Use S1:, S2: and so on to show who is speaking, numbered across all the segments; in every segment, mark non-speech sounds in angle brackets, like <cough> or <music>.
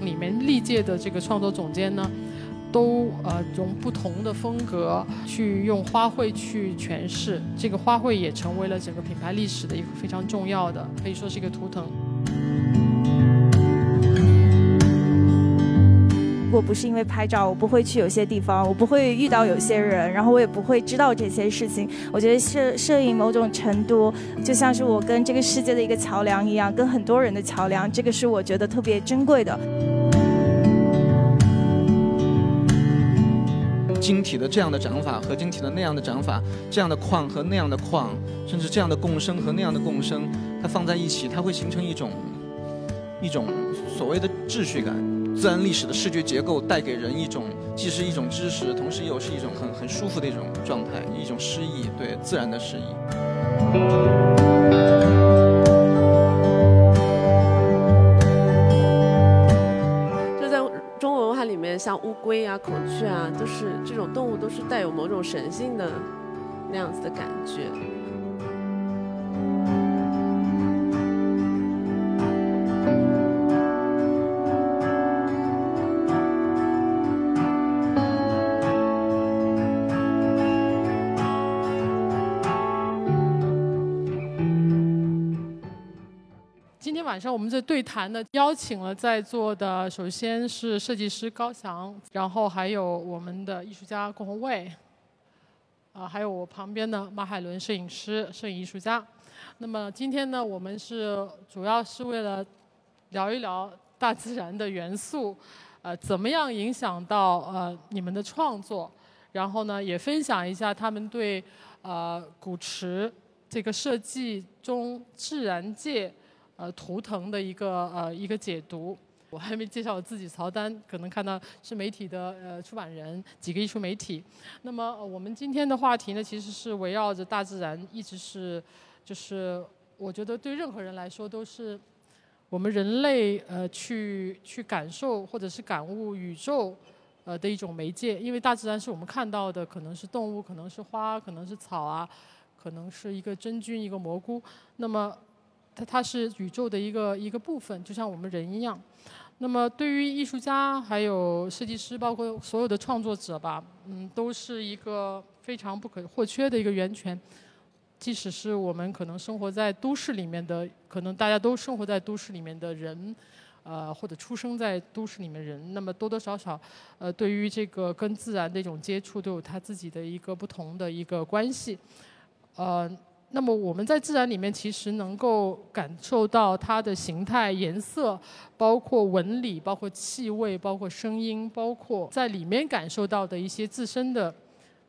S1: 里面历届的这个创作总监呢，都呃用不同的风格去用花卉去诠释，这个花卉也成为了整个品牌历史的一个非常重要的，可以说是一个图腾。
S2: 果不是因为拍照，我不会去有些地方，我不会遇到有些人，然后我也不会知道这些事情。我觉得摄摄影某种程度就像是我跟这个世界的一个桥梁一样，跟很多人的桥梁，这个是我觉得特别珍贵的。
S3: 晶体的这样的长法和晶体的那样的长法，这样的矿和那样的矿，甚至这样的共生和那样的共生，它放在一起，它会形成一种一种所谓的秩序感。自然历史的视觉结构带给人一种，既是一种知识，同时又是一种很很舒服的一种状态，一种诗意，对自然的诗意。
S4: 就在中国文化里面，像乌龟啊、孔雀啊，都是这种动物，都是带有某种神性的那样子的感觉。
S1: 今天晚上我们这对谈呢，邀请了在座的，首先是设计师高翔，然后还有我们的艺术家郭宏卫，啊，还有我旁边的马海伦摄影师、摄影艺术家。那么今天呢，我们是主要是为了聊一聊大自然的元素，呃，怎么样影响到呃你们的创作，然后呢，也分享一下他们对呃古池这个设计中自然界。呃，图腾的一个呃一个解读，我还没介绍我自己，曹丹可能看到是媒体的呃出版人，几个艺术媒体。那么我们今天的话题呢，其实是围绕着大自然，一直是就是我觉得对任何人来说都是我们人类呃去去感受或者是感悟宇宙呃的一种媒介，因为大自然是我们看到的，可能是动物，可能是花，可能是草啊，可能是一个真菌，一个蘑菇，那么。它它是宇宙的一个一个部分，就像我们人一样。那么对于艺术家、还有设计师，包括所有的创作者吧，嗯，都是一个非常不可或缺的一个源泉。即使是我们可能生活在都市里面的，可能大家都生活在都市里面的人，呃，或者出生在都市里面人，那么多多少少，呃，对于这个跟自然的一种接触，都有他自己的一个不同的一个关系，呃。那么我们在自然里面其实能够感受到它的形态、颜色，包括纹理、包括气味、包括声音，包括在里面感受到的一些自身的，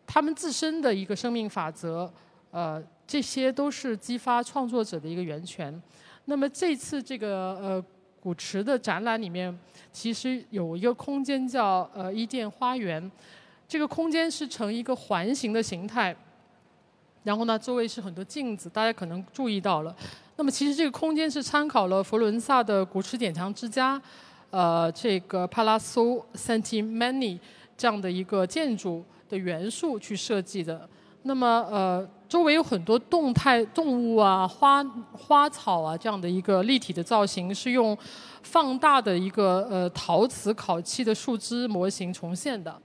S1: 他们自身的一个生命法则，呃，这些都是激发创作者的一个源泉。那么这次这个呃古池的展览里面，其实有一个空间叫呃伊甸花园，这个空间是呈一个环形的形态。然后呢，周围是很多镜子，大家可能注意到了。那么其实这个空间是参考了佛罗伦萨的古驰典藏之家，呃，这个 Palazzo Santimani 这样的一个建筑的元素去设计的。那么呃，周围有很多动态动物啊、花花草啊这样的一个立体的造型，是用放大的一个呃陶瓷烤漆的树枝模型重现的。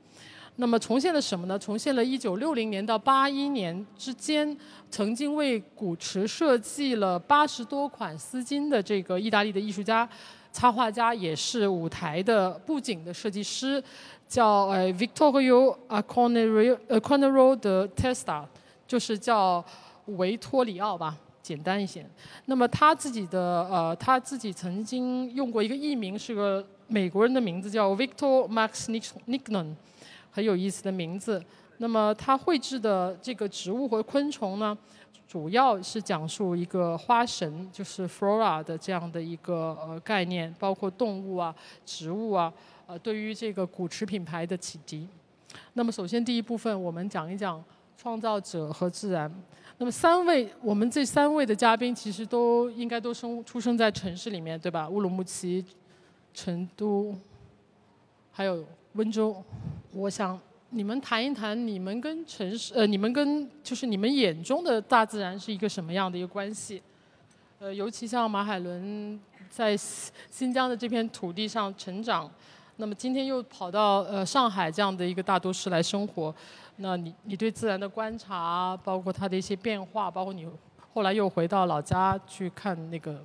S1: 那么重现了什么呢？重现了1960年到81年之间，曾经为古驰设计了八十多款丝巾的这个意大利的艺术家、插画家，也是舞台的布景的设计师，叫呃 Victorio Acquarello Acquarello de Testa，就是叫维托里奥吧，简单一些。那么他自己的呃，他自己曾经用过一个艺名，是个美国人的名字，叫 Victor Max Nignon。很有意思的名字。那么他绘制的这个植物和昆虫呢，主要是讲述一个花神，就是 Flora 的这样的一个呃概念，包括动物啊、植物啊，呃，对于这个古驰品牌的启迪。那么首先第一部分，我们讲一讲创造者和自然。那么三位，我们这三位的嘉宾其实都应该都生出生在城市里面，对吧？乌鲁木齐、成都，还有。温州，我想你们谈一谈你们跟城市，呃，你们跟就是你们眼中的大自然是一个什么样的一个关系？呃，尤其像马海伦在新疆的这片土地上成长，那么今天又跑到呃上海这样的一个大都市来生活，那你你对自然的观察，包括它的一些变化，包括你后来又回到老家去看那个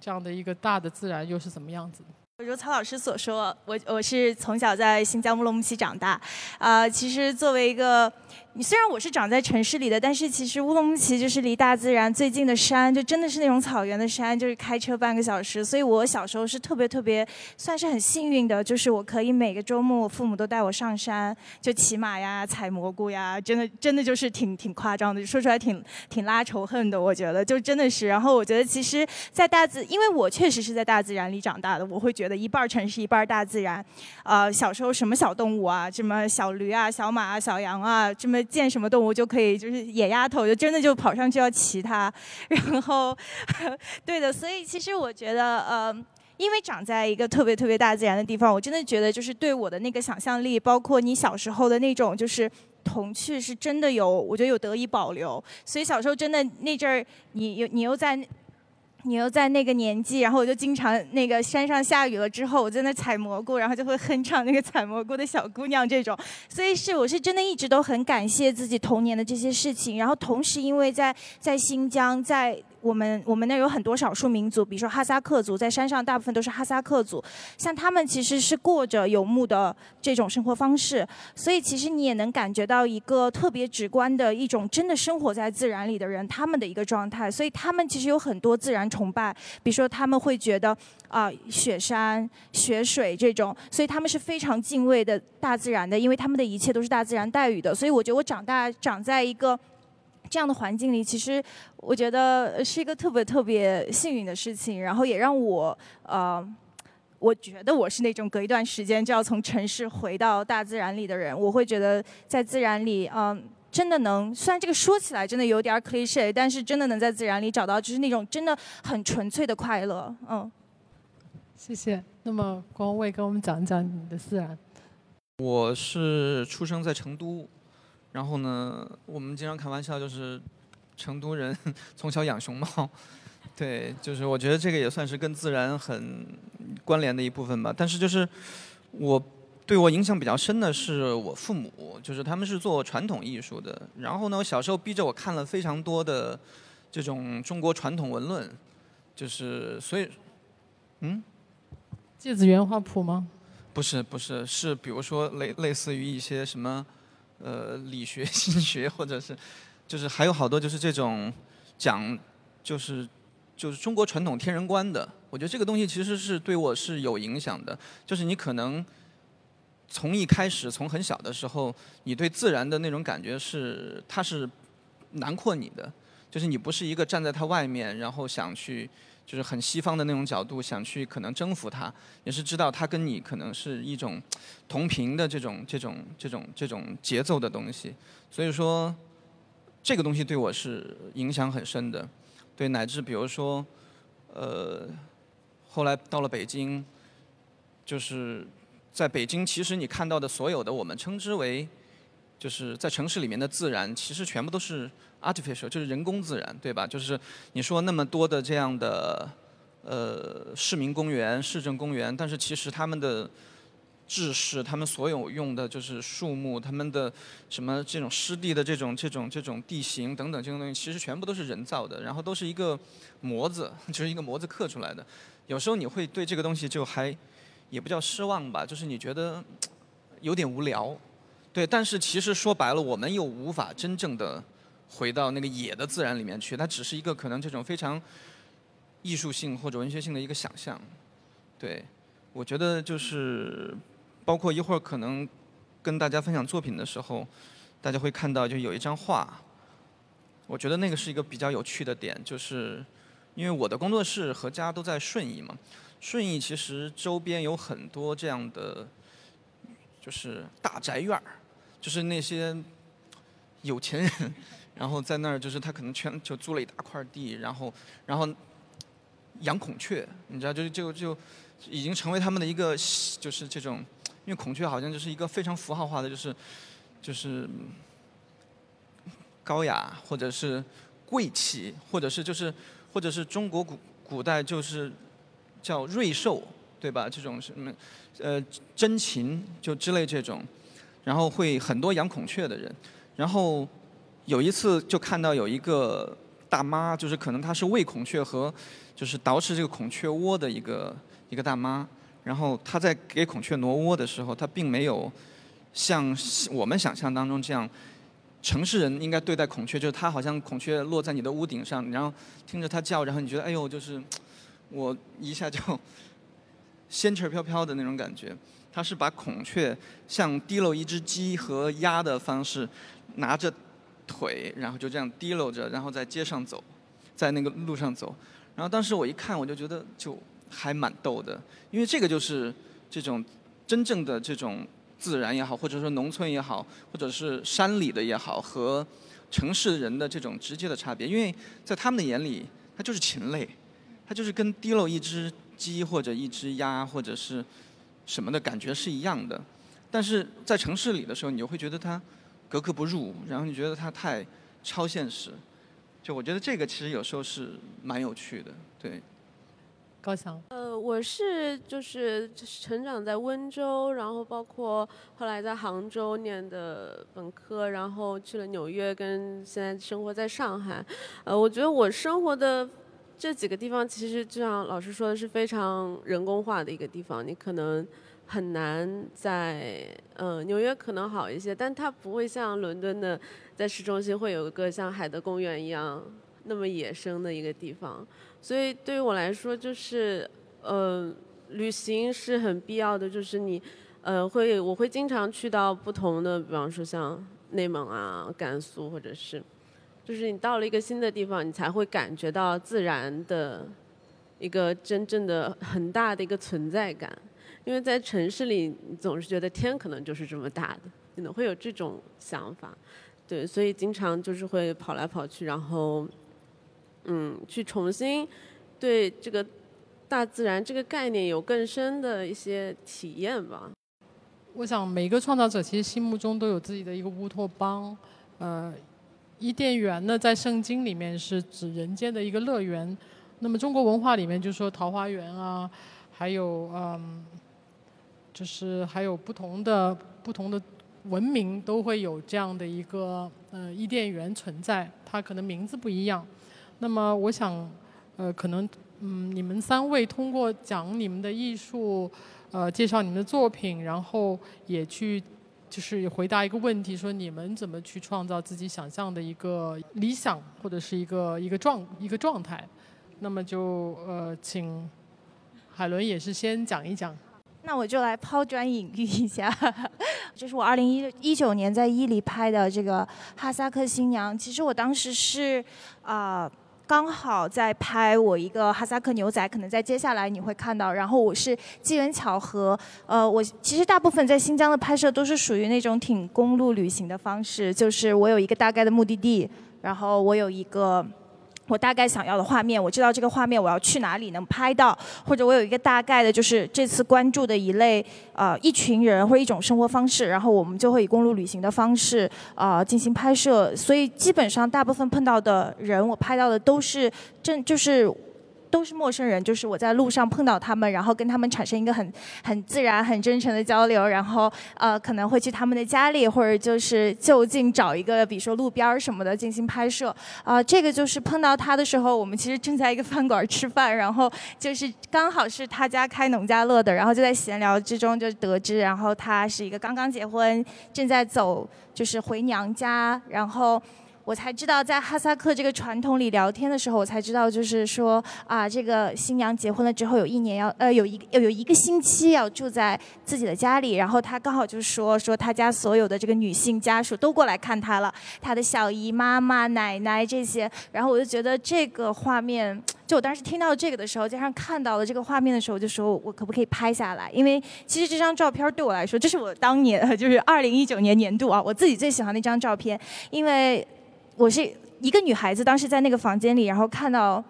S1: 这样的一个大的自然，又是怎么样子？
S2: 如曹老师所说，我我是从小在新疆乌鲁木齐长大，啊，其实作为一个，你虽然我是长在城市里的，但是其实乌鲁木齐就是离大自然最近的山，就真的是那种草原的山，就是开车半个小时。所以我小时候是特别特别，算是很幸运的，就是我可以每个周末父母都带我上山，就骑马呀、采蘑菇呀，真的真的就是挺挺夸张的，说出来挺挺拉仇恨的，我觉得就真的是。然后我觉得其实，在大自，因为我确实是在大自然里长大的，我会觉。觉得一半城市一半大自然，呃，小时候什么小动物啊，什么小驴啊、小马啊、小羊啊，这么见什么动物就可以，就是野丫头就真的就跑上去要骑它，<laughs> 然后，对的，所以其实我觉得，呃，因为长在一个特别特别大自然的地方，我真的觉得就是对我的那个想象力，包括你小时候的那种就是童趣，是真的有，我觉得有得以保留。所以小时候真的那阵儿，你又你又在。你又在那个年纪，然后我就经常那个山上下雨了之后，我在那采蘑菇，然后就会哼唱那个采蘑菇的小姑娘这种，所以是我是真的一直都很感谢自己童年的这些事情，然后同时因为在在新疆在。我们我们那有很多少数民族，比如说哈萨克族，在山上大部分都是哈萨克族，像他们其实是过着游牧的这种生活方式，所以其实你也能感觉到一个特别直观的一种真的生活在自然里的人他们的一个状态，所以他们其实有很多自然崇拜，比如说他们会觉得啊雪山、雪水这种，所以他们是非常敬畏的大自然的，因为他们的一切都是大自然带予的，所以我觉得我长大长在一个。这样的环境里，其实我觉得是一个特别特别幸运的事情，然后也让我呃，我觉得我是那种隔一段时间就要从城市回到大自然里的人。我会觉得在自然里，嗯，真的能，虽然这个说起来真的有点 cliche，但是真的能在自然里找到就是那种真的很纯粹的快乐。嗯，
S1: 谢谢。那么光卫跟我们讲一讲你的自然。
S3: 我是出生在成都。然后呢，我们经常开玩笑，就是成都人 <laughs> 从小养熊猫，对，就是我觉得这个也算是跟自然很关联的一部分吧。但是就是我对我影响比较深的是我父母，就是他们是做传统艺术的。然后呢，我小时候逼着我看了非常多的这种中国传统文论，就是所以，嗯，
S1: 芥子园画谱吗？
S3: 不是不是，是比如说类类似于一些什么。呃，理学、<laughs> 心学，或者是，就是还有好多就是这种讲，就是就是中国传统天人观的。我觉得这个东西其实是对我是有影响的。就是你可能从一开始，从很小的时候，你对自然的那种感觉是，它是囊括你的。就是你不是一个站在它外面，然后想去。就是很西方的那种角度，想去可能征服他，也是知道他跟你可能是一种同频的这种这种这种这种节奏的东西，所以说这个东西对我是影响很深的，对乃至比如说，呃，后来到了北京，就是在北京，其实你看到的所有的我们称之为就是在城市里面的自然，其实全部都是。Artificial 就是人工自然，对吧？就是你说那么多的这样的呃市民公园、市政公园，但是其实他们的制式、他们所有用的就是树木、他们的什么这种湿地的这种这种这种地形等等这种东西，其实全部都是人造的，然后都是一个模子，<laughs> 就是一个模子刻出来的。有时候你会对这个东西就还也不叫失望吧，就是你觉得有点无聊，对。但是其实说白了，我们又无法真正的。回到那个野的自然里面去，它只是一个可能这种非常艺术性或者文学性的一个想象。对，我觉得就是包括一会儿可能跟大家分享作品的时候，大家会看到就有一张画，我觉得那个是一个比较有趣的点，就是因为我的工作室和家都在顺义嘛，顺义其实周边有很多这样的就是大宅院儿，就是那些有钱人。然后在那儿，就是他可能全就租了一大块地，然后，然后养孔雀，你知道，就就就已经成为他们的一个，就是这种，因为孔雀好像就是一个非常符号化的，就是就是高雅或者是贵气，或者是就是或者是中国古古代就是叫瑞兽，对吧？这种什么呃真禽就之类这种，然后会很多养孔雀的人，然后有一次就看到有一个大妈，就是可能她是喂孔雀和就是捯饬这个孔雀窝的一个一个大妈，然后她在给孔雀挪窝的时候，她并没有像我们想象当中这样。城市人应该对待孔雀，就是它好像孔雀落在你的屋顶上，然后听着它叫，然后你觉得哎呦，就是我一下就仙气飘飘的那种感觉。它是把孔雀像提溜一只鸡和鸭的方式，拿着腿，然后就这样提溜着，然后在街上走，在那个路上走。然后当时我一看，我就觉得就还蛮逗的，因为这个就是这种真正的这种。自然也好，或者说农村也好，或者是山里的也好，和城市人的这种直接的差别，因为在他们的眼里，它就是禽类，它就是跟提溜一只鸡或者一只鸭或者是什么的感觉是一样的。但是在城市里的时候，你就会觉得它格格不入，然后你觉得它太超现实。就我觉得这个其实有时候是蛮有趣的，对。
S1: 高翔，
S4: 呃，我是就是成长在温州，然后包括后来在杭州念的本科，然后去了纽约，跟现在生活在上海。呃，我觉得我生活的这几个地方，其实就像老师说的是非常人工化的一个地方。你可能很难在，嗯，纽约可能好一些，但它不会像伦敦的在市中心会有一个像海德公园一样那么野生的一个地方。所以对于我来说，就是，呃，旅行是很必要的。就是你，呃，会我会经常去到不同的，比方说像内蒙啊、甘肃，或者是，就是你到了一个新的地方，你才会感觉到自然的一个真正的很大的一个存在感。因为在城市里，你总是觉得天可能就是这么大的，可能会有这种想法。对，所以经常就是会跑来跑去，然后。嗯，去重新对这个大自然这个概念有更深的一些体验吧。
S1: 我想每个创造者其实心目中都有自己的一个乌托邦。呃，伊甸园呢，在圣经里面是指人间的一个乐园。那么中国文化里面就说桃花源啊，还有嗯，就是还有不同的不同的文明都会有这样的一个呃伊甸园存在，它可能名字不一样。那么我想，呃，可能，嗯，你们三位通过讲你们的艺术，呃，介绍你们的作品，然后也去，就是回答一个问题，说你们怎么去创造自己想象的一个理想或者是一个一个状一个状态。那么就呃，请海伦也是先讲一讲。
S2: 那我就来抛砖引玉一下，<laughs> 这是我二零一一九年在伊犁拍的这个哈萨克新娘。其实我当时是啊。刚好在拍我一个哈萨克牛仔，可能在接下来你会看到。然后我是机缘巧合，呃，我其实大部分在新疆的拍摄都是属于那种挺公路旅行的方式，就是我有一个大概的目的地，然后我有一个。我大概想要的画面，我知道这个画面我要去哪里能拍到，或者我有一个大概的，就是这次关注的一类，呃，一群人或者一种生活方式，然后我们就会以公路旅行的方式，啊，进行拍摄。所以基本上大部分碰到的人，我拍到的都是正就是。都是陌生人，就是我在路上碰到他们，然后跟他们产生一个很很自然、很真诚的交流，然后呃可能会去他们的家里，或者就是就近找一个，比如说路边儿什么的进行拍摄。啊，这个就是碰到他的时候，我们其实正在一个饭馆吃饭，然后就是刚好是他家开农家乐的，然后就在闲聊之中就得知，然后他是一个刚刚结婚，正在走就是回娘家，然后。我才知道，在哈萨克这个传统里聊天的时候，我才知道，就是说啊，这个新娘结婚了之后，有一年要呃有一要有一个星期要住在自己的家里，然后他刚好就说说他家所有的这个女性家属都过来看他了，他的小姨妈妈、奶奶这些，然后我就觉得这个画面，就我当时听到这个的时候，加上看到了这个画面的时候，就说我可不可以拍下来？因为其实这张照片对我来说，这是我当年就是二零一九年年度啊，我自己最喜欢的一张照片，因为。我是一个女孩子，当时在那个房间里，然后看到，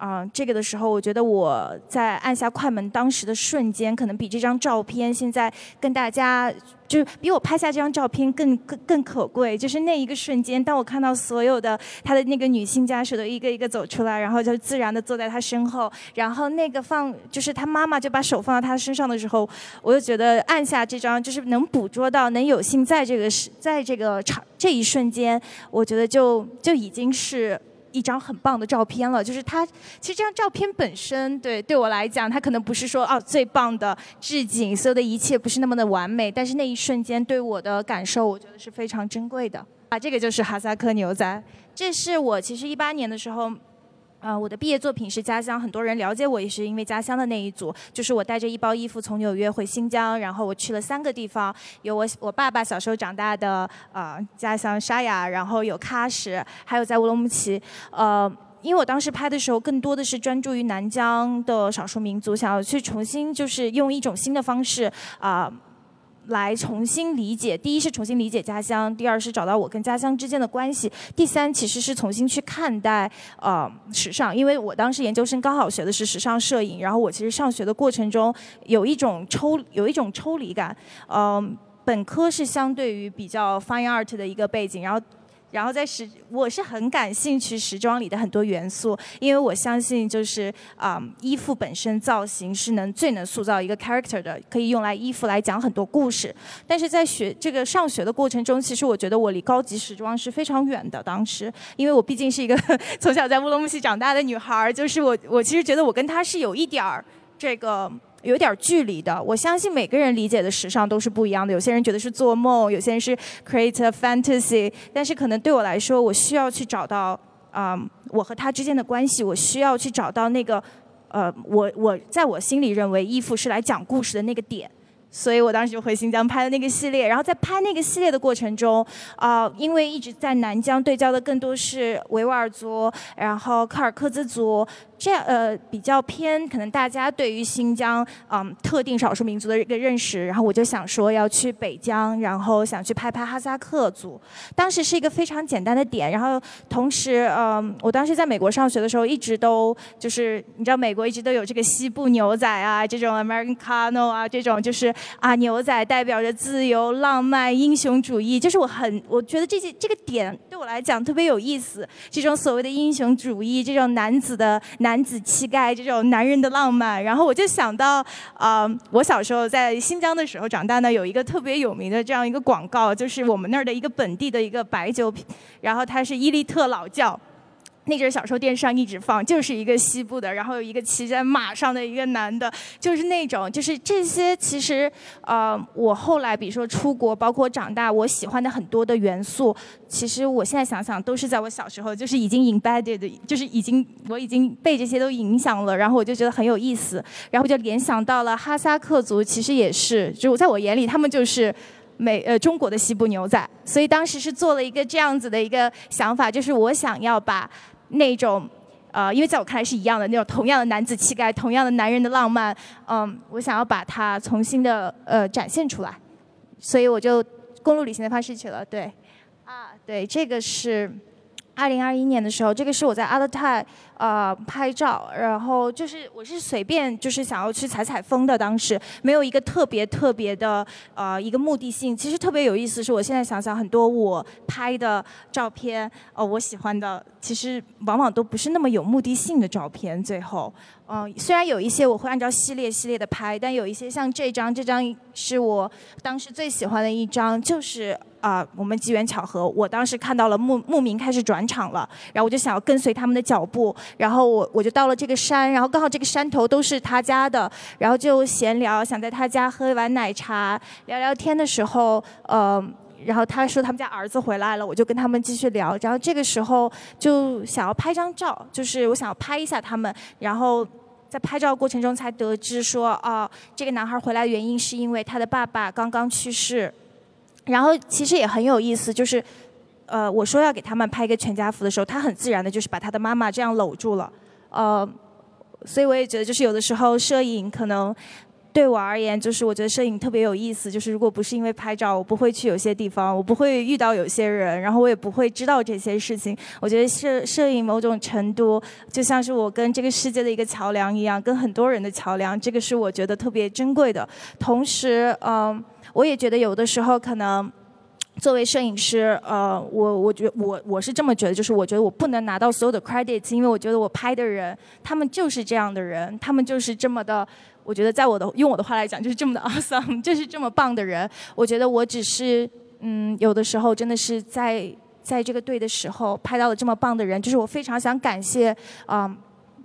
S2: 啊，这个的时候，我觉得我在按下快门当时的瞬间，可能比这张照片现在跟大家，就是比我拍下这张照片更更更可贵。就是那一个瞬间，当我看到所有的他的那个女性家属都一个一个走出来，然后就自然的坐在他身后，然后那个放就是他妈妈就把手放到他身上的时候，我就觉得按下这张就是能捕捉到，能有幸在这个时在这个场这一瞬间，我觉得就就已经是。一张很棒的照片了，就是它。其实这张照片本身，对对我来讲，它可能不是说哦最棒的置景，所有的一切不是那么的完美，但是那一瞬间对我的感受，我觉得是非常珍贵的。啊，这个就是哈萨克牛仔，这是我其实一八年的时候。啊，我的毕业作品是家乡，很多人了解我也是因为家乡的那一组，就是我带着一包衣服从纽约回新疆，然后我去了三个地方，有我我爸爸小时候长大的呃家乡沙雅，然后有喀什，还有在乌鲁木齐，呃，因为我当时拍的时候更多的是专注于南疆的少数民族，想要去重新就是用一种新的方式啊。来重新理解，第一是重新理解家乡，第二是找到我跟家乡之间的关系，第三其实是重新去看待呃时尚，因为我当时研究生刚好学的是时尚摄影，然后我其实上学的过程中有一种抽有一种抽离感，嗯，本科是相对于比较 fine art 的一个背景，然后。然后在时，我是很感兴趣时装里的很多元素，因为我相信就是啊，衣服本身造型是能最能塑造一个 character 的，可以用来衣服来讲很多故事。但是在学这个上学的过程中，其实我觉得我离高级时装是非常远的。当时，因为我毕竟是一个 <laughs> 从小在乌鲁木齐长大的女孩，就是我我其实觉得我跟她是有一点儿这个。有点距离的，我相信每个人理解的时尚都是不一样的。有些人觉得是做梦，有些人是 create a fantasy。但是可能对我来说，我需要去找到啊，我和他之间的关系，我需要去找到那个呃，我我在我心里认为衣服是来讲故事的那个点。所以我当时就回新疆拍了那个系列。然后在拍那个系列的过程中，啊，因为一直在南疆对焦的更多是维吾尔族，然后柯尔克孜族。这样呃比较偏，可能大家对于新疆嗯特定少数民族的一个认识，然后我就想说要去北疆，然后想去拍拍哈萨克族。当时是一个非常简单的点，然后同时嗯我当时在美国上学的时候，一直都就是你知道美国一直都有这个西部牛仔啊，这种 American Cano 啊，这种就是啊牛仔代表着自由、浪漫、英雄主义，就是我很我觉得这些这个点对我来讲特别有意思。这种所谓的英雄主义，这种男子的男。男子气概，这种男人的浪漫，然后我就想到，啊，我小时候在新疆的时候长大呢，有一个特别有名的这样一个广告，就是我们那儿的一个本地的一个白酒品，然后它是伊利特老窖。那阵小时候电视上一直放，就是一个西部的，然后有一个骑在马上的一个男的，就是那种，就是这些。其实，呃，我后来比如说出国，包括长大，我喜欢的很多的元素，其实我现在想想，都是在我小时候就是已经 embedded，就是已经我已经被这些都影响了，然后我就觉得很有意思，然后就联想到了哈萨克族，其实也是，就在我眼里，他们就是美呃中国的西部牛仔，所以当时是做了一个这样子的一个想法，就是我想要把。那种，呃，因为在我看来是一样的那种同样的男子气概，同样的男人的浪漫，嗯，我想要把它重新的呃展现出来，所以我就公路旅行的方式去了。对，啊，对，这个是二零二一年的时候，这个是我在阿勒泰。呃，拍照，然后就是我是随便就是想要去采采风的，当时没有一个特别特别的呃一个目的性。其实特别有意思，是我现在想想，很多我拍的照片，呃，我喜欢的，其实往往都不是那么有目的性的照片。最后，嗯，虽然有一些我会按照系列系列的拍，但有一些像这张，这张是我当时最喜欢的一张，就是啊，我们机缘巧合，我当时看到了牧牧民开始转场了，然后我就想要跟随他们的脚步。然后我我就到了这个山，然后刚好这个山头都是他家的，然后就闲聊，想在他家喝一碗奶茶，聊聊天的时候，呃，然后他说他们家儿子回来了，我就跟他们继续聊，然后这个时候就想要拍张照，就是我想要拍一下他们，然后在拍照过程中才得知说，哦，这个男孩回来的原因是因为他的爸爸刚刚去世，然后其实也很有意思，就是。呃，我说要给他们拍一个全家福的时候，他很自然的就是把他的妈妈这样搂住了，呃，所以我也觉得就是有的时候摄影可能对我而言，就是我觉得摄影特别有意思。就是如果不是因为拍照，我不会去有些地方，我不会遇到有些人，然后我也不会知道这些事情。我觉得摄摄影某种程度就像是我跟这个世界的一个桥梁一样，跟很多人的桥梁。这个是我觉得特别珍贵的。同时，嗯，我也觉得有的时候可能。作为摄影师，呃，我我觉我我是这么觉得，就是我觉得我不能拿到所有的 credits，因为我觉得我拍的人，他们就是这样的人，他们就是这么的，我觉得在我的用我的话来讲，就是这么的 <laughs> awesome，就是这么棒的人。我觉得我只是，嗯，有的时候真的是在在这个队的时候拍到了这么棒的人，就是我非常想感谢啊，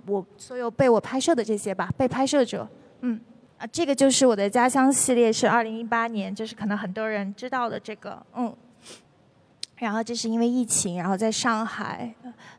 S2: 我所有被我拍摄的这些吧，被拍摄者，嗯。啊，这个就是我的家乡系列，是二零一八年，就是可能很多人知道的这个，嗯。然后这是因为疫情，然后在上海，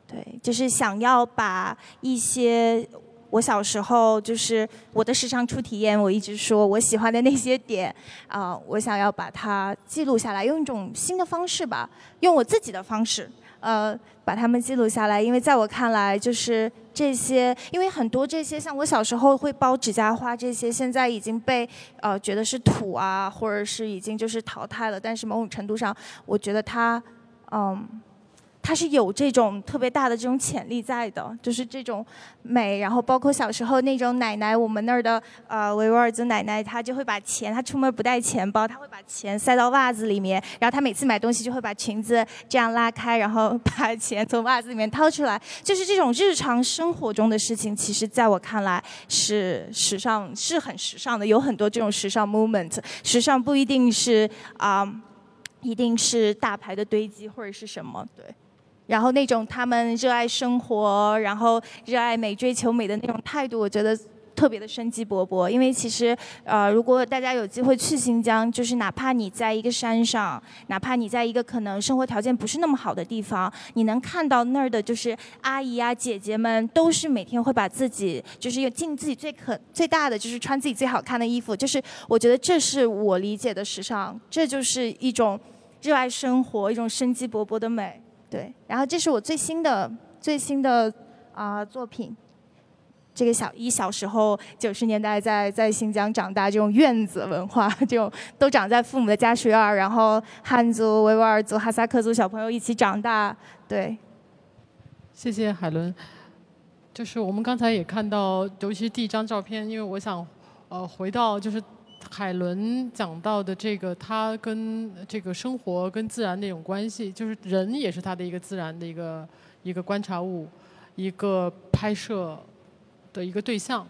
S2: 对，就是想要把一些我小时候就是我的时尚初体验，我一直说我喜欢的那些点啊，我想要把它记录下来，用一种新的方式吧，用我自己的方式。呃，把它们记录下来，因为在我看来，就是这些，因为很多这些，像我小时候会包指甲花这些，现在已经被呃觉得是土啊，或者是已经就是淘汰了。但是某种程度上，我觉得它，嗯。它是有这种特别大的这种潜力在的，就是这种美，然后包括小时候那种奶奶，我们那儿的呃维吾尔族奶奶，她就会把钱，她出门不带钱包，她会把钱塞到袜子里面，然后她每次买东西就会把裙子这样拉开，然后把钱从袜子里面掏出来，就是这种日常生活中的事情，其实在我看来是时尚，是很时尚的，有很多这种时尚 moment，<laughs> 时尚不一定是啊，一定是大牌的堆积或者是什么，对。然后那种他们热爱生活，然后热爱美、追求美的那种态度，我觉得特别的生机勃勃。因为其实，呃，如果大家有机会去新疆，就是哪怕你在一个山上，哪怕你在一个可能生活条件不是那么好的地方，你能看到那儿的就是阿姨啊、姐姐们，都是每天会把自己就是用尽自己最可最大的，就是穿自己最好看的衣服。就是我觉得这是我理解的时尚，这就是一种热爱生活、一种生机勃勃的美。对，然后这是我最新的最新的啊作品。这个小一小时候九十年代在在新疆长大，这种院子文化，这种都长在父母的家属院然后汉族、维吾尔族、哈萨克族小朋友一起长大。对，
S1: 谢谢海伦。就是我们刚才也看到，尤其是第一张照片，因为我想呃回到就是。海伦讲到的这个，他跟这个生活跟自然的一种关系，就是人也是他的一个自然的一个一个观察物，一个拍摄的一个对象。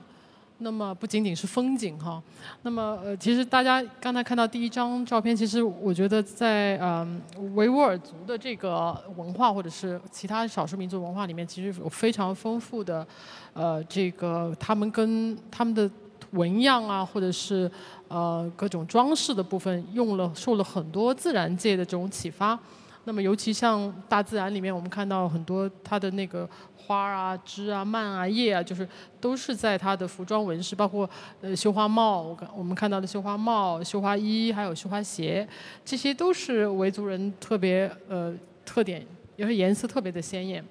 S1: 那么不仅仅是风景哈，那么呃，其实大家刚才看到第一张照片，其实我觉得在嗯维吾尔族的这个文化或者是其他少数民族文化里面，其实有非常丰富的呃这个他们跟他们的。纹样啊，或者是呃各种装饰的部分，用了受了很多自然界的这种启发。那么尤其像大自然里面，我们看到很多它的那个花啊、枝啊、蔓啊、叶啊，就是都是在它的服装纹饰，包括呃绣花帽，我我们看到的绣花帽、绣花衣，还有绣花鞋，这些都是维族人特别呃特点，也是颜色特别的鲜艳，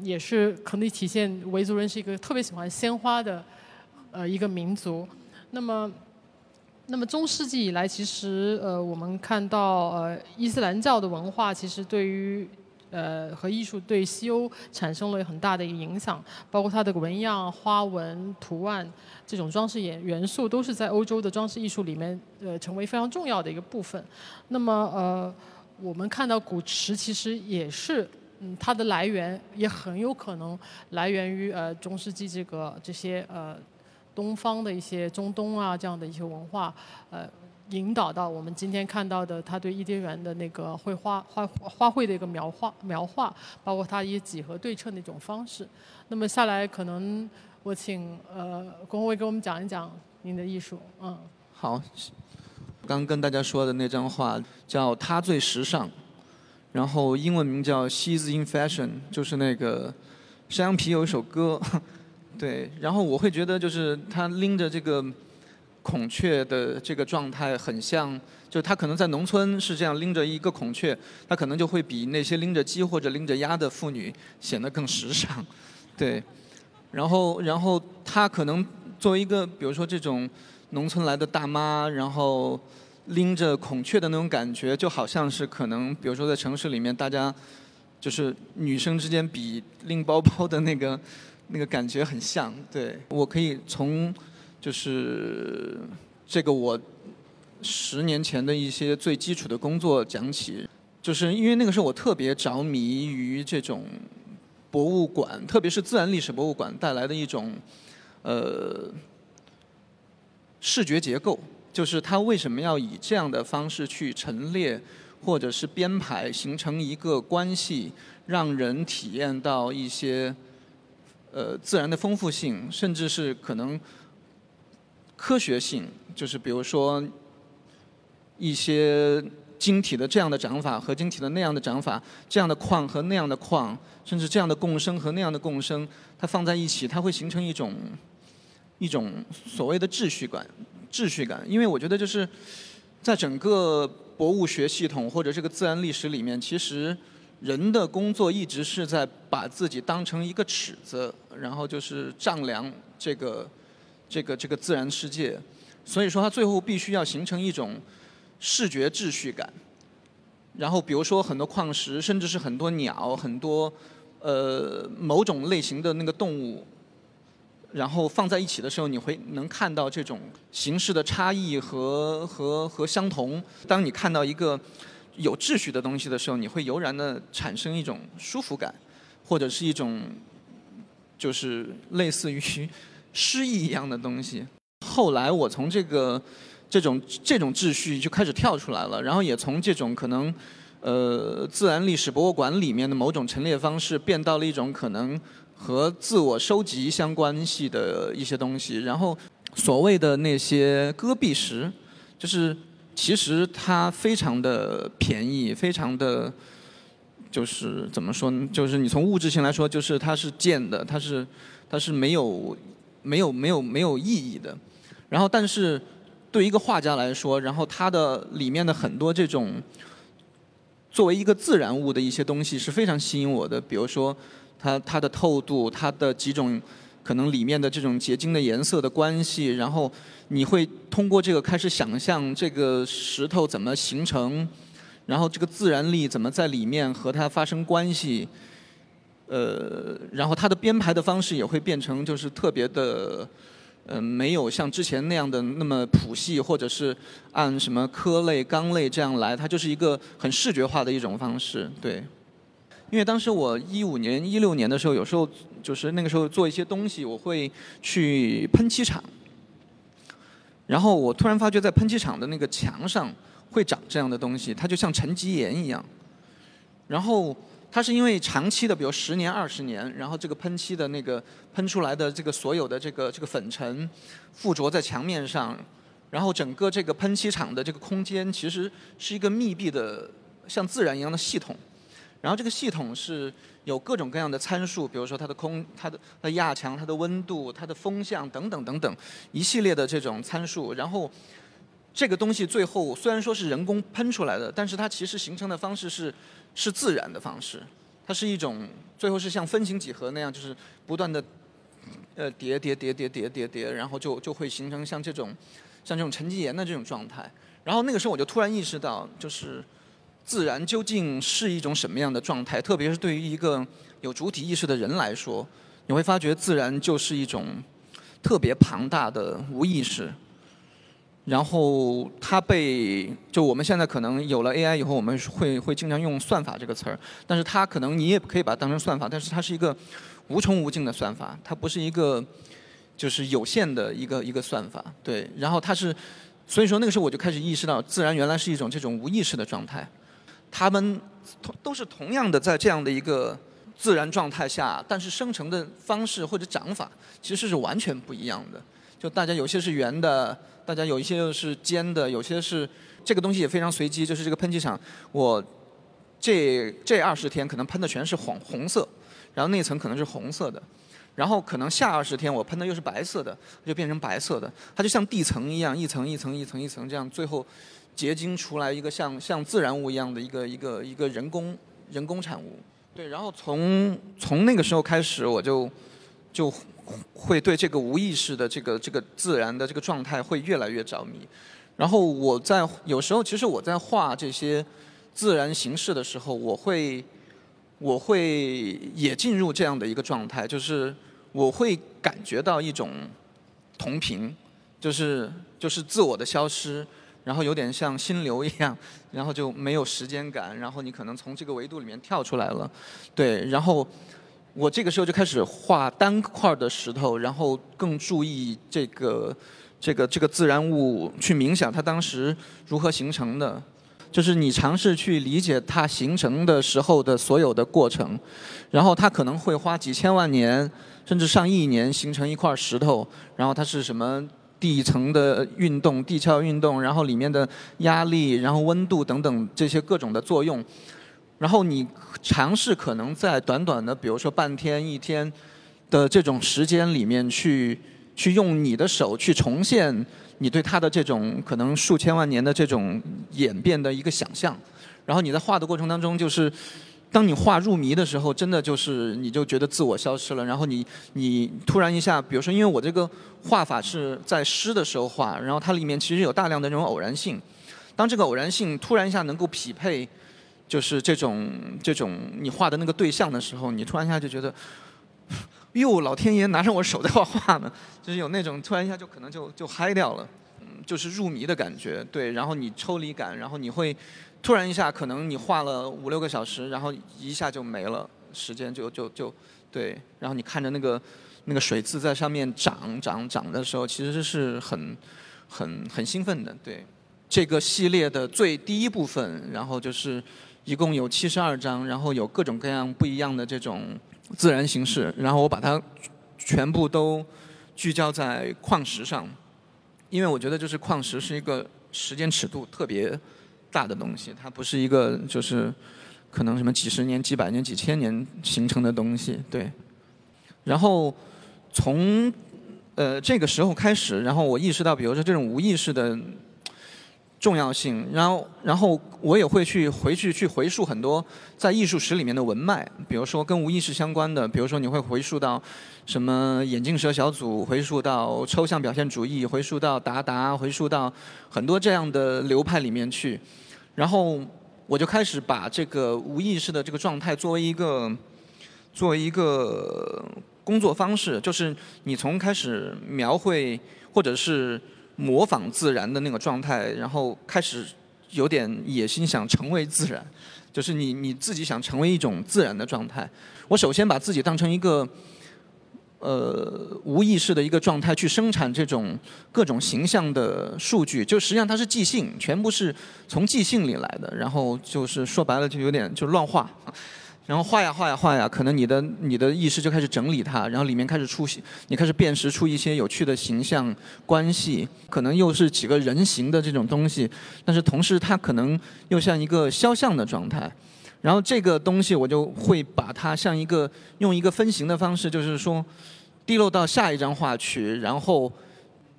S1: 也是可能体现维族人是一个特别喜欢鲜花的。呃，一个民族，那么，那么中世纪以来，其实呃，我们看到呃，伊斯兰教的文化其实对于呃和艺术对西欧产生了很大的一个影响，包括它的纹样、花纹、图案这种装饰元元素，都是在欧洲的装饰艺术里面呃成为非常重要的一个部分。那么呃，我们看到古池其实也是，嗯，它的来源也很有可能来源于呃中世纪这个这些呃。东方的一些中东啊这样的一些文化，呃，引导到我们今天看到的他对伊甸园的那个绘画花花卉的一个描画描画，包括它以几何对称的一种方式。那么下来可能我请呃龚卫给我们讲一讲您的艺术，嗯。
S3: 好，刚跟大家说的那张画叫他最时尚，然后英文名叫 She's in Fashion，就是那个山羊皮有一首歌。对，然后我会觉得就是他拎着这个孔雀的这个状态很像，就他可能在农村是这样拎着一个孔雀，他可能就会比那些拎着鸡或者拎着鸭的妇女显得更时尚。对，然后然后他可能作为一个比如说这种农村来的大妈，然后拎着孔雀的那种感觉，就好像是可能，比如说在城市里面，大家就是女生之间比拎包包的那个那个感觉很像。对我可以从就是这个我十年前的一些最基础的工作讲起，就是因为那个时候我特别着迷于这种博物馆，特别是自然历史博物馆带来的一种呃。视觉结构就是它为什么要以这样的方式去陈列，或者是编排，形成一个关系，让人体验到一些呃自然的丰富性，甚至是可能科学性，就是比如说一些晶体的这样的长法和晶体的那样的长法，这样的矿和那样的矿，甚至这样的共生和那样的共生，它放在一起，它会形成一种。一种所谓的秩序感，秩序感，因为我觉得就是在整个博物学系统或者这个自然历史里面，其实人的工作一直是在把自己当成一个尺子，然后就是丈量这个这个这个自然世界，所以说它最后必须要形成一种视觉秩序感。然后比如说很多矿石，甚至是很多鸟，很多呃某种类型的那个动物。然后放在一起的时候，你会能看到这种形式的差异和和和相同。当你看到一个有秩序的东西的时候，你会油然的产生一种舒服感，或者是一种就是类似于诗意一样的东西。后来我从这个这种这种秩序就开始跳出来了，然后也从这种可能呃自然历史博物馆里面的某种陈列方式，变到了一种可能。和自我收集相关系的一些东西，然后所谓的那些戈壁石，就是其实它非常的便宜，非常的，就是怎么说呢？就是你从物质性来说，就是它是贱的，它是它是没有没有没有没有意义的。然后，但是对一个画家来说，然后它的里面的很多这种作为一个自然物的一些东西是非常吸引我的，比如说。它它的透度，它的几种可能里面的这种结晶的颜色的关系，然后你会通过这个开始想象这个石头怎么形成，然后这个自然力怎么在里面和它发生关系，呃，然后它的编排的方式也会变成就是特别的，嗯，没有像之前那样的那么谱系，或者是按什么科类、纲类这样来，它就是一个很视觉化的一种方式，对。因为当时我一五年、一六年的时候，有时候就是那个时候做一些东西，我会去喷漆厂，然后我突然发觉在喷漆厂的那个墙上会长这样的东西，它就像沉积岩一样。然后它是因为长期的，比如十年、二十年，然后这个喷漆的那个喷出来的这个所有的这个这个粉尘附着在墙面上，然后整个这个喷漆厂的这个空间其实是一个密闭的像自然一样的系统。然后这个系统是有各种各样的参数，比如说它的空、它的、它的压强、它的温度、它的风向等等等等一系列的这种参数。然后这个东西最后虽然说是人工喷出来的，但是它其实形成的方式是是自然的方式。它是一种最后是像分形几何那样，就是不断的呃叠叠叠叠叠叠叠，然后就就会形成像这种像这种沉积岩的这种状态。然后那个时候我就突然意识到，就是。自然究竟是一种什么样的状态？特别是对于一个有主体意识的人来说，你会发觉自然就是一种特别庞大的无意识。然后它被就我们现在可能有了 AI 以后，我们会会经常用算法这个词儿，但是它可能你也可以把它当成算法，但是它是一个无穷无尽的算法，它不是一个就是有限的一个一个算法。对，然后它是，所以说那个时候我就开始意识到，自然原来是一种这种无意识的状态。他们同都是同样的在这样的一个自然状态下，但是生成的方式或者长法其实是完全不一样的。就大家有些是圆的，大家有一些又是尖的，有些是这个东西也非常随机。就是这个喷漆厂，我这这二十天可能喷的全是黄红色，然后那层可能是红色的，然后可能下二十天我喷的又是白色的，就变成白色的。它就像地层一样，一层一层一层一层这样，最后。结晶出来一个像像自然物一样的一个一个一个人工人工产物，对，然后从从那个时候开始，我就就会对这个无意识的这个这个自然的这个状态会越来越着迷。然后我在有时候，其实我在画这些自然形式的时候，我会我会也进入这样的一个状态，就是我会感觉到一种同频，就是就是自我的消失，然后有点像心流一样，然后就没有时间感，然后你可能从这个维度里面跳出来了，对，然后我这个时候就开始画单块的石头，然后更注意这个。这个这个自然物去冥想，它当时如何形成的？就是你尝试去理解它形成的时候的所有的过程，然后它可能会花几千万年甚至上亿年形成一块石头，然后它是什么地层的运动、地壳运动，然后里面的压力、然后温度等等这些各种的作用，然后你尝试可能在短短的，比如说半天、一天的这种时间里面去。去用你的手去重现你对它的这种可能数千万年的这种演变的一个想象，然后你在画的过程当中，就是当你画入迷的时候，真的就是你就觉得自我消失了，然后你你突然一下，比如说因为我这个画法是在湿的时候画，然后它里面其实有大量的这种偶然性，当这个偶然性突然一下能够匹配，就是这种这种你画的那个对象的时候，你突然一下就觉得。哟，老天爷拿上我手在画画呢，就是有那种突然一下就可能就就嗨掉了，就是入迷的感觉，对，然后你抽离感，然后你会突然一下可能你画了五六个小时，然后一下就没了，时间就就就对，然后你看着那个那个水渍在上面长长长的时候，其实是很很很兴奋的，对，这个系列的最第一部分，然后就是一共有七十二章，然后有各种各样不一样的这种。自然形式，然后我把它全部都聚焦在矿石上，因为我觉得就是矿石是一个时间尺度特别大的东西，它不是一个就是可能什么几十年、几百年、几千年形成的东西，对。然后从呃这个时候开始，然后我意识到，比如说这种无意识的。重要性，然后，然后我也会去回去去回溯很多在艺术史里面的文脉，比如说跟无意识相关的，比如说你会回溯到什么眼镜蛇小组，回溯到抽象表现主义，回溯到达达，回溯到很多这样的流派里面去，然后我就开始把这个无意识的这个状态作为一个作为一个工作方式，就是你从开始描绘或者是。模仿自然的那个状态，然后开始有点野心，想成为自然，就是你你自己想成为一种自然的状态。我首先把自己当成一个呃无意识的一个状态去生产这种各种形象的数据，就实际上它是即兴，全部是从即兴里来的。然后就是说白了，就有点就乱画。然后画呀画呀画呀，可能你的你的意识就开始整理它，然后里面开始出现，你开始辨识出一些有趣的形象关系，可能又是几个人形的这种东西，但是同时它可能又像一个肖像的状态，然后这个东西我就会把它像一个用一个分形的方式，就是说滴落到下一张画去，然后。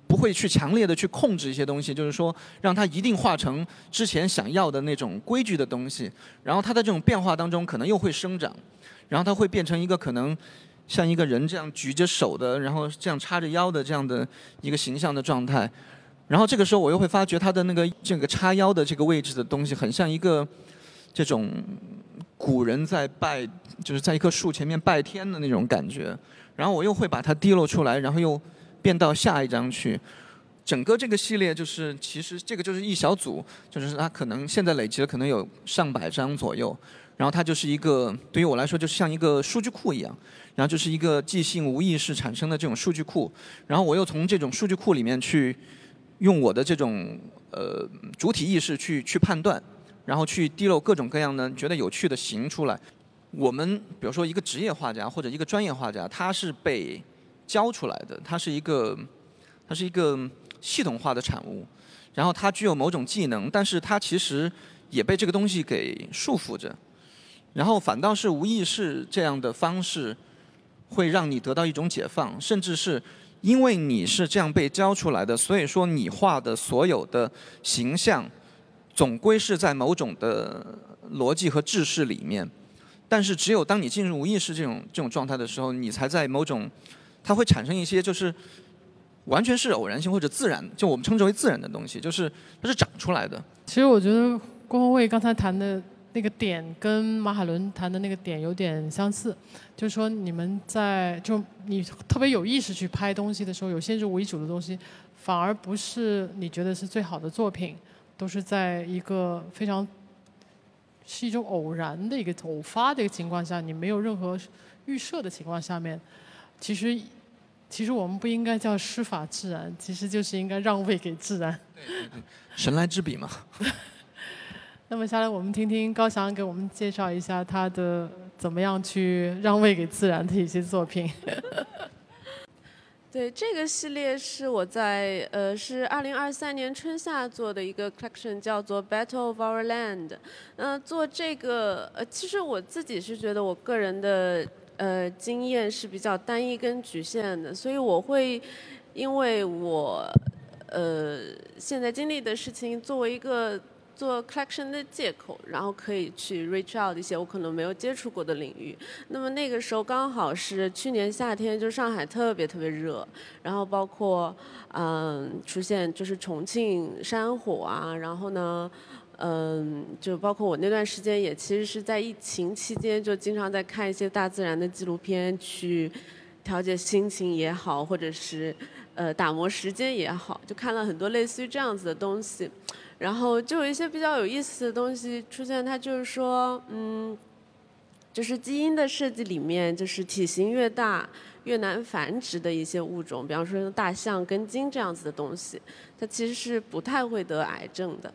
S3: 不会去强烈的去控制一些东西，就是说让它一定化成之前想要的那种规矩的东西，然后它在这种变化当中可能又会生长，然后它会变成一个可能像一个人这样举着手的，然后这样叉着腰的这样的一个形象的状态，然后这个时候我又会发觉它的那个这个叉腰的这个位置的东西很像一个这种古人在拜，就是在一棵树前面拜天的那种感觉，然后我又会把它滴落出来，然后又。变到下一张去，整个这个系列就是，其实这个就是一小组，就是它可能现在累积了可能有上百张左右，然后它就是一个对于我来说就是像一个数据库一样，然后就是一个即兴无意识产生的这种数据库，然后我又从这种数据库里面去用我的这种呃主体意识去去判断，然后去滴漏各种各样的觉得有趣的形出来。我们比如说一个职业画家或者一个专业画家，他是被教出来的，他是一个，他是一个系统化的产物，然后他具有某种技能，但是他其实也被这个东西给束缚着，然后反倒是无意识这样的方式，会让你得到一种解放，甚至是因为你是这样被教出来的，所以说你画的所有的形象，总归是在某种的逻辑和制式里面，但是只有当你进入无意识这种这种状态的时候，你才在某种它会产生一些就是完全是偶然性或者自然，就我们称之为自然的东西，就是它是长出来的。
S1: 其实我觉得郭宏卫刚才谈的那个点跟马海伦谈的那个点有点相似，就是说你们在就你特别有意识去拍东西的时候，有先入为主的东西，反而不是你觉得是最好的作品，都是在一个非常是一种偶然的一个偶发的一个情况下，你没有任何预设的情况下面，其实其实我们不应该叫师法自然，其实就是应该让位给自然。
S3: 神来之笔嘛。<laughs>
S1: 那么下来我们听听高翔给我们介绍一下他的怎么样去让位给自然的一些作品。
S4: 对，这个系列是我在呃是二零二三年春夏做的一个 collection，叫做 Battle of Our Land。嗯，做这个呃，其实我自己是觉得我个人的呃经验是比较单一跟局限的，所以我会因为我呃现在经历的事情作为一个。做 collection 的借口，然后可以去 reach out 一些我可能没有接触过的领域。那么那个时候刚好是去年夏天，就上海特别特别热，然后包括嗯出现就是重庆山火啊，然后呢嗯就包括我那段时间也其实是在疫情期间，就经常在看一些大自然的纪录片，去调节心情也好，或者是呃打磨时间也好，就看了很多类似于这样子的东西。然后就有一些比较有意思的东西出现，它就是说，嗯，就是基因的设计里面，就是体型越大越难繁殖的一些物种，比方说大象跟鲸这样子的东西，它其实是不太会得癌症的，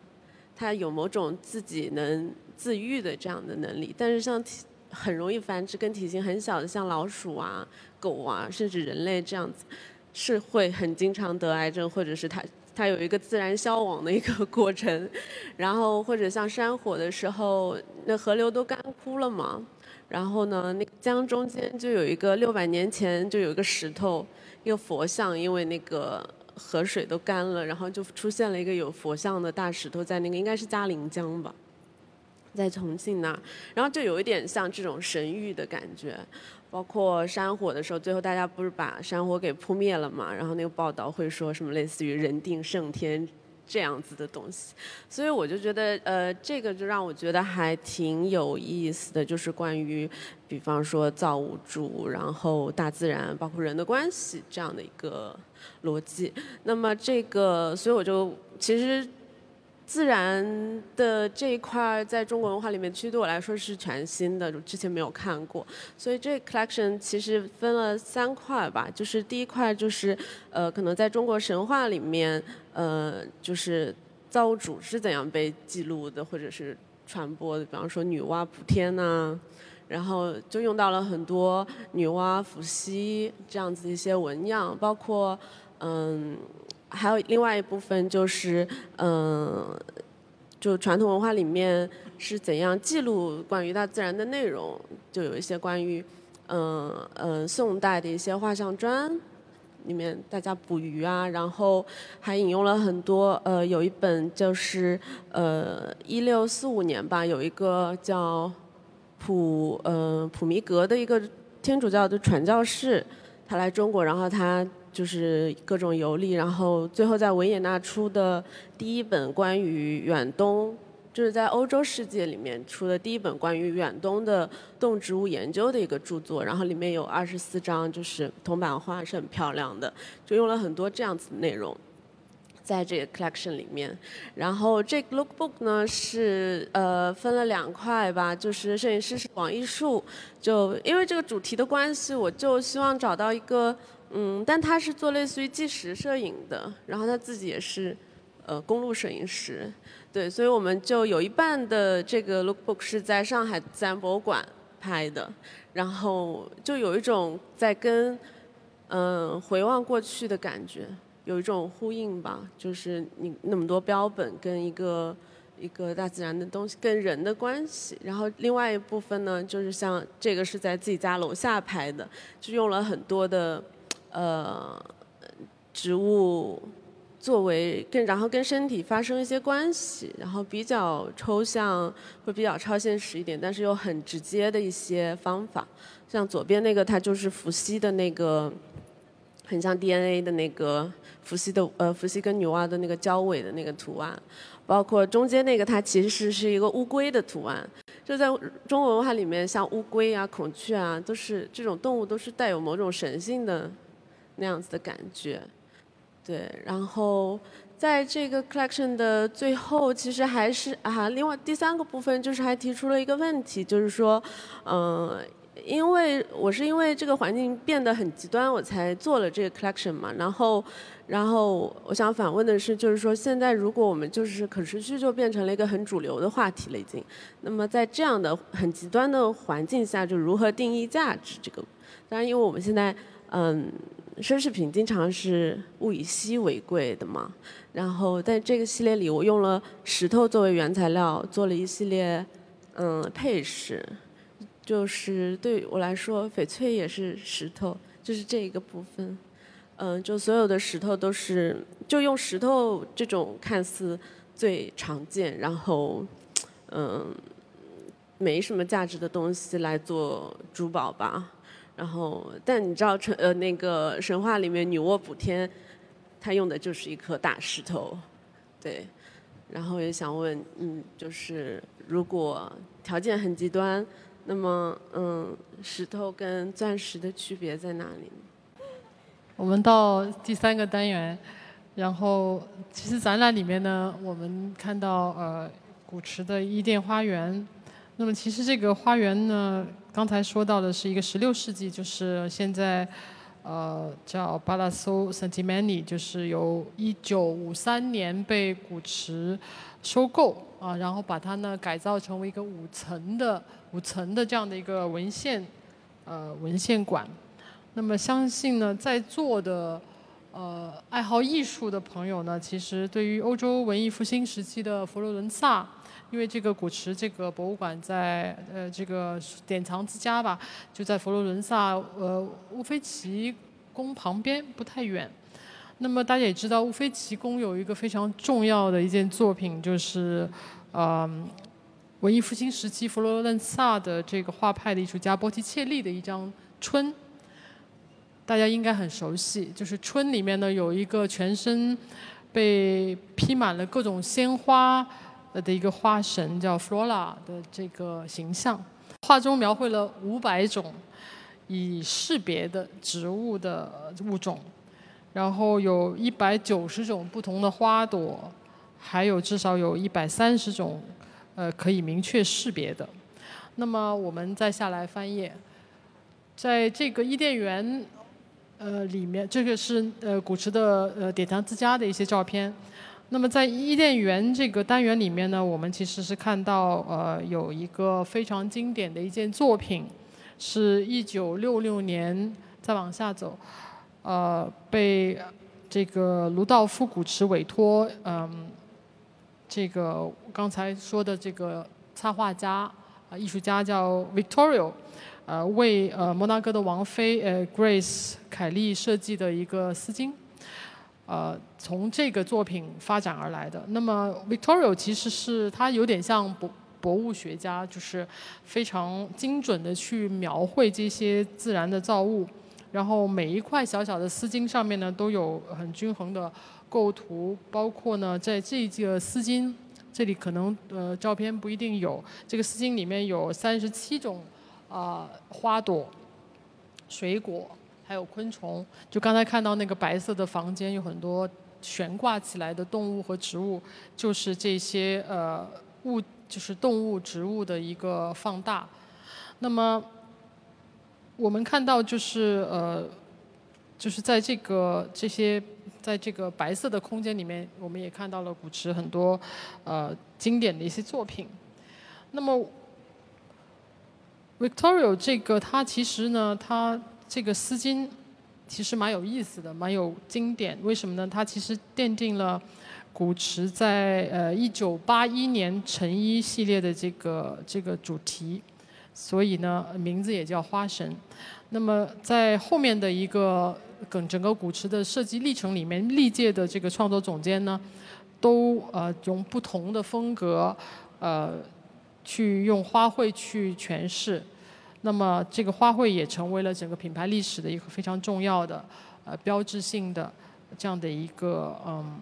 S4: 它有某种自己能自愈的这样的能力。但是像体很容易繁殖跟体型很小的，像老鼠啊、狗啊，甚至人类这样子，是会很经常得癌症，或者是它。它有一个自然消亡的一个过程，<laughs> 然后或者像山火的时候，那河流都干枯了嘛，然后呢，那江中间就有一个六百年前就有一个石头，一个佛像，因为那个河水都干了，然后就出现了一个有佛像的大石头在那个应该是嘉陵江吧，在重庆那，然后就有一点像这种神域的感觉。包括山火的时候，最后大家不是把山火给扑灭了嘛？然后那个报道会说什么类似于“人定胜天”这样子的东西，所以我就觉得，呃，这个就让我觉得还挺有意思的，就是关于，比方说造物主，然后大自然，包括人的关系这样的一个逻辑。那么这个，所以我就其实。自然的这一块在中国文化里面，其实对我来说是全新的，就之前没有看过。所以这 collection 其实分了三块吧，就是第一块就是，呃，可能在中国神话里面，呃，就是造物主是怎样被记录的，或者是传播的，比方说女娲补天呐，然后就用到了很多女娲、伏羲这样子一些纹样，包括，嗯。还有另外一部分就是，嗯，就传统文化里面是怎样记录关于大自然的内容，就有一些关于，嗯嗯，宋代的一些画像砖，里面大家捕鱼啊，然后还引用了很多，呃，有一本就是，呃，一六四五年吧，有一个叫普，呃，普弥格的一个天主教的传教士，他来中国，然后他。就是各种游历，然后最后在维也纳出的第一本关于远东，就是在欧洲世界里面出的第一本关于远东的动植物研究的一个著作，然后里面有二十四张，就是铜版画，是很漂亮的，就用了很多这样子的内容，在这个 collection 里面。然后这个 lookbook 呢是呃分了两块吧，就是摄影师是广艺术，就因为这个主题的关系，我就希望找到一个。嗯，但他是做类似于纪实摄影的，然后他自己也是，呃，公路摄影师，对，所以我们就有一半的这个 lookbook 是在上海自然博物馆拍的，然后就有一种在跟，嗯，回望过去的感觉，有一种呼应吧，就是你那么多标本跟一个一个大自然的东西跟人的关系，然后另外一部分呢，就是像这个是在自己家楼下拍的，就用了很多的。呃，植物作为跟然后跟身体发生一些关系，然后比较抽象，会比较超现实一点，但是又很直接的一些方法。像左边那个，它就是伏羲的那个很像 DNA 的那个伏羲的呃伏羲跟女娲的那个交尾的那个图案，包括中间那个它其实是一个乌龟的图案。就在中国文化里面，像乌龟啊、孔雀啊，都是这种动物，都是带有某种神性的那样子的感觉。对，然后。在这个 collection 的最后，其实还是啊，另外第三个部分就是还提出了一个问题，就是说，嗯，因为我是因为这个环境变得很极端，我才做了这个 collection 嘛。然后，然后我想反问的是，就是说现在如果我们就是可持续就变成了一个很主流的话题了已经，那么在这样的很极端的环境下，就如何定义价值这个？当然，因为我们现在嗯。奢侈品经常是物以稀为贵的嘛，然后在这个系列里，我用了石头作为原材料，做了一系列嗯配饰，就是对我来说，翡翠也是石头，就是这一个部分，嗯，就所有的石头都是就用石头这种看似最常见，然后嗯没什么价值的东西来做珠宝吧。然后，但你知道，神呃那个神话里面女娲补天，她用的就是一颗大石头，对。然后也想问，嗯，就是如果条件很极端，那么嗯，石头跟钻石的区别在哪里？
S1: 我们到第三个单元，然后其实展览里面呢，我们看到呃古池的伊甸花园。那么其实这个花园呢，刚才说到的是一个16世纪，就是现在，呃，叫巴拉苏圣吉曼尼，就是由1953年被古驰收购啊，然后把它呢改造成为一个五层的五层的这样的一个文献呃文献馆。那么相信呢，在座的呃爱好艺术的朋友呢，其实对于欧洲文艺复兴时期的佛罗伦萨。因为这个古池这个博物馆在呃这个典藏之家吧，就在佛罗伦萨呃乌菲齐宫旁边不太远。那么大家也知道，乌菲齐宫有一个非常重要的一件作品，就是呃文艺复兴时期佛罗伦萨的这个画派的艺术家波提切利的一张《春》，大家应该很熟悉。就是《春》里面呢有一个全身被披满了各种鲜花。的一个花神叫 Flora 的这个形象，画中描绘了五百种已识别的植物的物种，然后有一百九十种不同的花朵，还有至少有一百三十种呃可以明确识别的。那么我们再下来翻页，在这个伊甸园呃里面，这个是呃古驰的呃典藏之家的一些照片。那么在伊甸园这个单元里面呢，我们其实是看到呃有一个非常经典的一件作品，是一九六六年再往下走，呃被这个卢道夫古驰委托，嗯，这个刚才说的这个插画家啊艺术家叫 Victoria，呃为呃摩纳哥的王妃呃 Grace 凯利设计的一个丝巾。呃，从这个作品发展而来的。那么，Victoria 其实是他有点像博博物学家，就是非常精准的去描绘这些自然的造物。然后每一块小小的丝巾上面呢，都有很均衡的构图。包括呢，在这个丝巾这里可能呃照片不一定有，这个丝巾里面有三十七种啊花朵、水果。还有昆虫，就刚才看到那个白色的房间，有很多悬挂起来的动物和植物，就是这些呃物，就是动物、植物的一个放大。那么我们看到就是呃，就是在这个这些在这个白色的空间里面，我们也看到了古池很多呃经典的一些作品。那么 Victoria 这个它其实呢，它这个丝巾其实蛮有意思的，蛮有经典。为什么呢？它其实奠定了古驰在呃一九八一年成衣系列的这个这个主题，所以呢名字也叫花神。那么在后面的一个整整个古驰的设计历程里面，历届的这个创作总监呢，都呃用不同的风格呃去用花卉去诠释。那么这个花卉也成为了整个品牌历史的一个非常重要的呃标志性的这样的一个嗯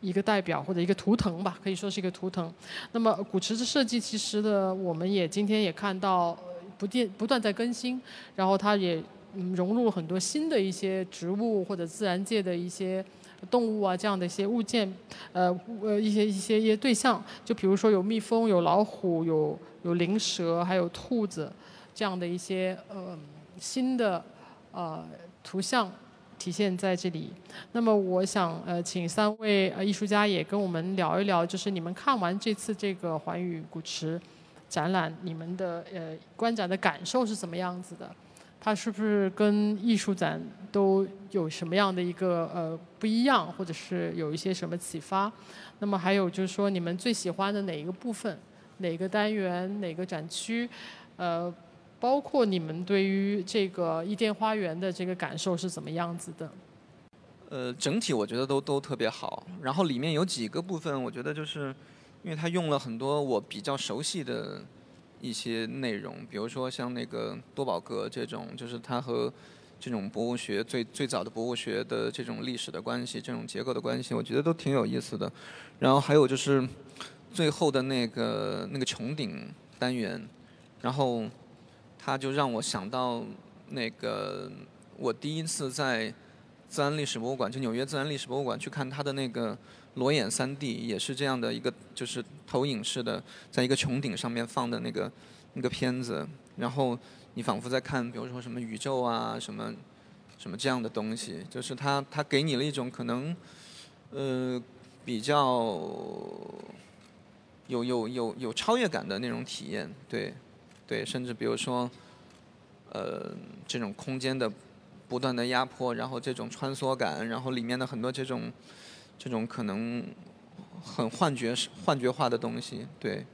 S1: 一个代表或者一个图腾吧，可以说是一个图腾。那么古池的设计其实的，我们也今天也看到不断不断在更新，然后它也嗯融入了很多新的一些植物或者自然界的一些。动物啊，这样的一些物件，呃，呃，一些一些一些对象，就比如说有蜜蜂、有老虎、有有灵蛇，还有兔子，这样的一些呃新的呃图像体现在这里。那么，我想呃，请三位呃艺术家也跟我们聊一聊，就是你们看完这次这个环宇古池展览，你们的呃观展的感受是怎么样子的？它是不是跟艺术展都有什么样的一个呃不一样，或者是有一些什么启发？那么还有就是说，你们最喜欢的哪一个部分、哪个单元、哪个展区？呃，包括你们对于这个伊甸花园的这个感受是怎么样子的？
S3: 呃，整体我觉得都都特别好。然后里面有几个部分，我觉得就是因为它用了很多我比较熟悉的。一些内容，比如说像那个多宝格这种，就是它和这种博物学最最早的博物学的这种历史的关系，这种结构的关系，我觉得都挺有意思的。然后还有就是最后的那个那个穹顶单元，然后它就让我想到那个我第一次在自然历史博物馆，就纽约自然历史博物馆去看它的那个。裸眼三 D 也是这样的一个，就是投影式的，在一个穹顶上面放的那个那个片子，然后你仿佛在看，比如说什么宇宙啊，什么什么这样的东西，就是它它给你了一种可能，呃，比较有有有有超越感的那种体验，对对，甚至比如说，呃，这种空间的不断的压迫，然后这种穿梭感，然后里面的很多这种。这种可能很幻觉、幻觉化的东西，对。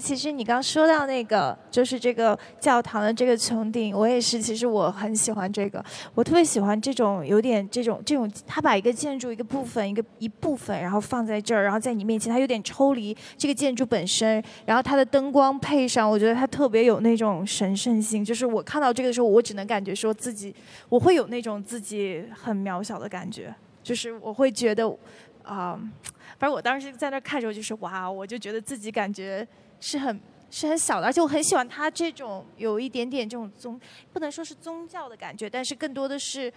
S2: 其实你刚说到那个，就是这个教堂的这个穹顶，我也是。其实我很喜欢这个，我特别喜欢这种有点这种这种，他把一个建筑一个部分一个一部分，然后放在这儿，然后在你面前，它有点抽离这个建筑本身，然后它的灯光配上，我觉得它特别有那种神圣性。就是我看到这个的时候，我只能感觉说自己，我会有那种自己很渺小的感觉。就是我会觉得，啊，反正我当时在那看的时候，就是哇，我就觉得自己感觉是很是很小的，而且我很喜欢他这种有一点点这种宗，不能说是宗教的感觉，但是更多的是。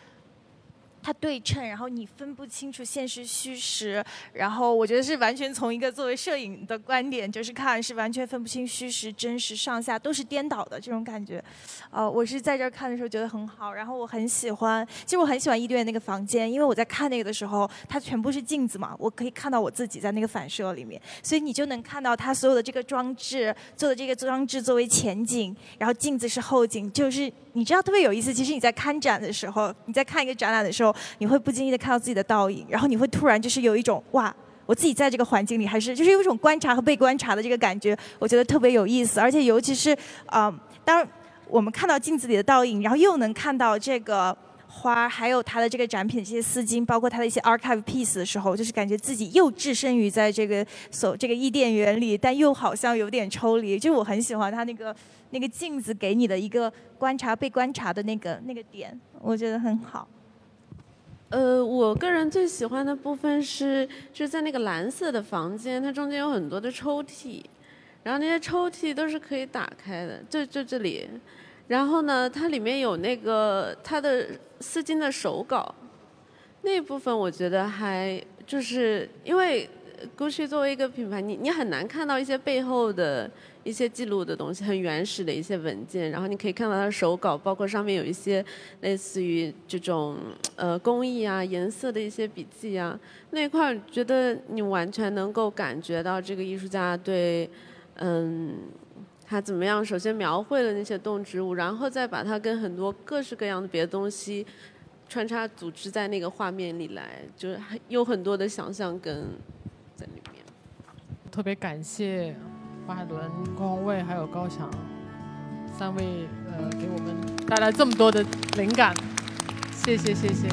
S2: 它对称，然后你分不清楚现实虚实，然后我觉得是完全从一个作为摄影的观点，就是看是完全分不清虚实真实上下都是颠倒的这种感觉，呃，我是在这儿看的时候觉得很好，然后我很喜欢，其实我很喜欢伊甸那个房间，因为我在看那个的时候，它全部是镜子嘛，我可以看到我自己在那个反射里面，所以你就能看到它所有的这个装置做的这个装置作为前景，然后镜子是后景，就是你知道特别有意思，其实你在看展的时候，你在看一个展览的时候。你会不经意的看到自己的倒影，然后你会突然就是有一种哇，我自己在这个环境里，还是就是有一种观察和被观察的这个感觉，我觉得特别有意思。而且尤其是啊，当我们看到镜子里的倒影，然后又能看到这个花，还有它的这个展品这些丝巾，包括它的一些 archive piece 的时候，就是感觉自己又置身于在这个所这个伊甸园里，但又好像有点抽离。就我很喜欢它那个那个镜子给你的一个观察被观察的那个那个点，我觉得很好。
S4: 呃，我个人最喜欢的部分是，就是在那个蓝色的房间，它中间有很多的抽屉，然后那些抽屉都是可以打开的，就就这里，然后呢，它里面有那个它的丝巾的手稿，那部分我觉得还就是因为 Gucci 作为一个品牌，你你很难看到一些背后的。一些记录的东西，很原始的一些文件，然后你可以看到他的手稿，包括上面有一些类似于这种呃工艺啊、颜色的一些笔记啊，那块儿觉得你完全能够感觉到这个艺术家对，嗯，他怎么样？首先描绘了那些动植物，然后再把它跟很多各式各样的别的东西穿插组织在那个画面里来，就是有很多的想象跟在里面。
S1: 特别感谢。华海伦、郭宏卫还有高翔三位，呃，给我们带来这么多的灵感，谢谢谢谢。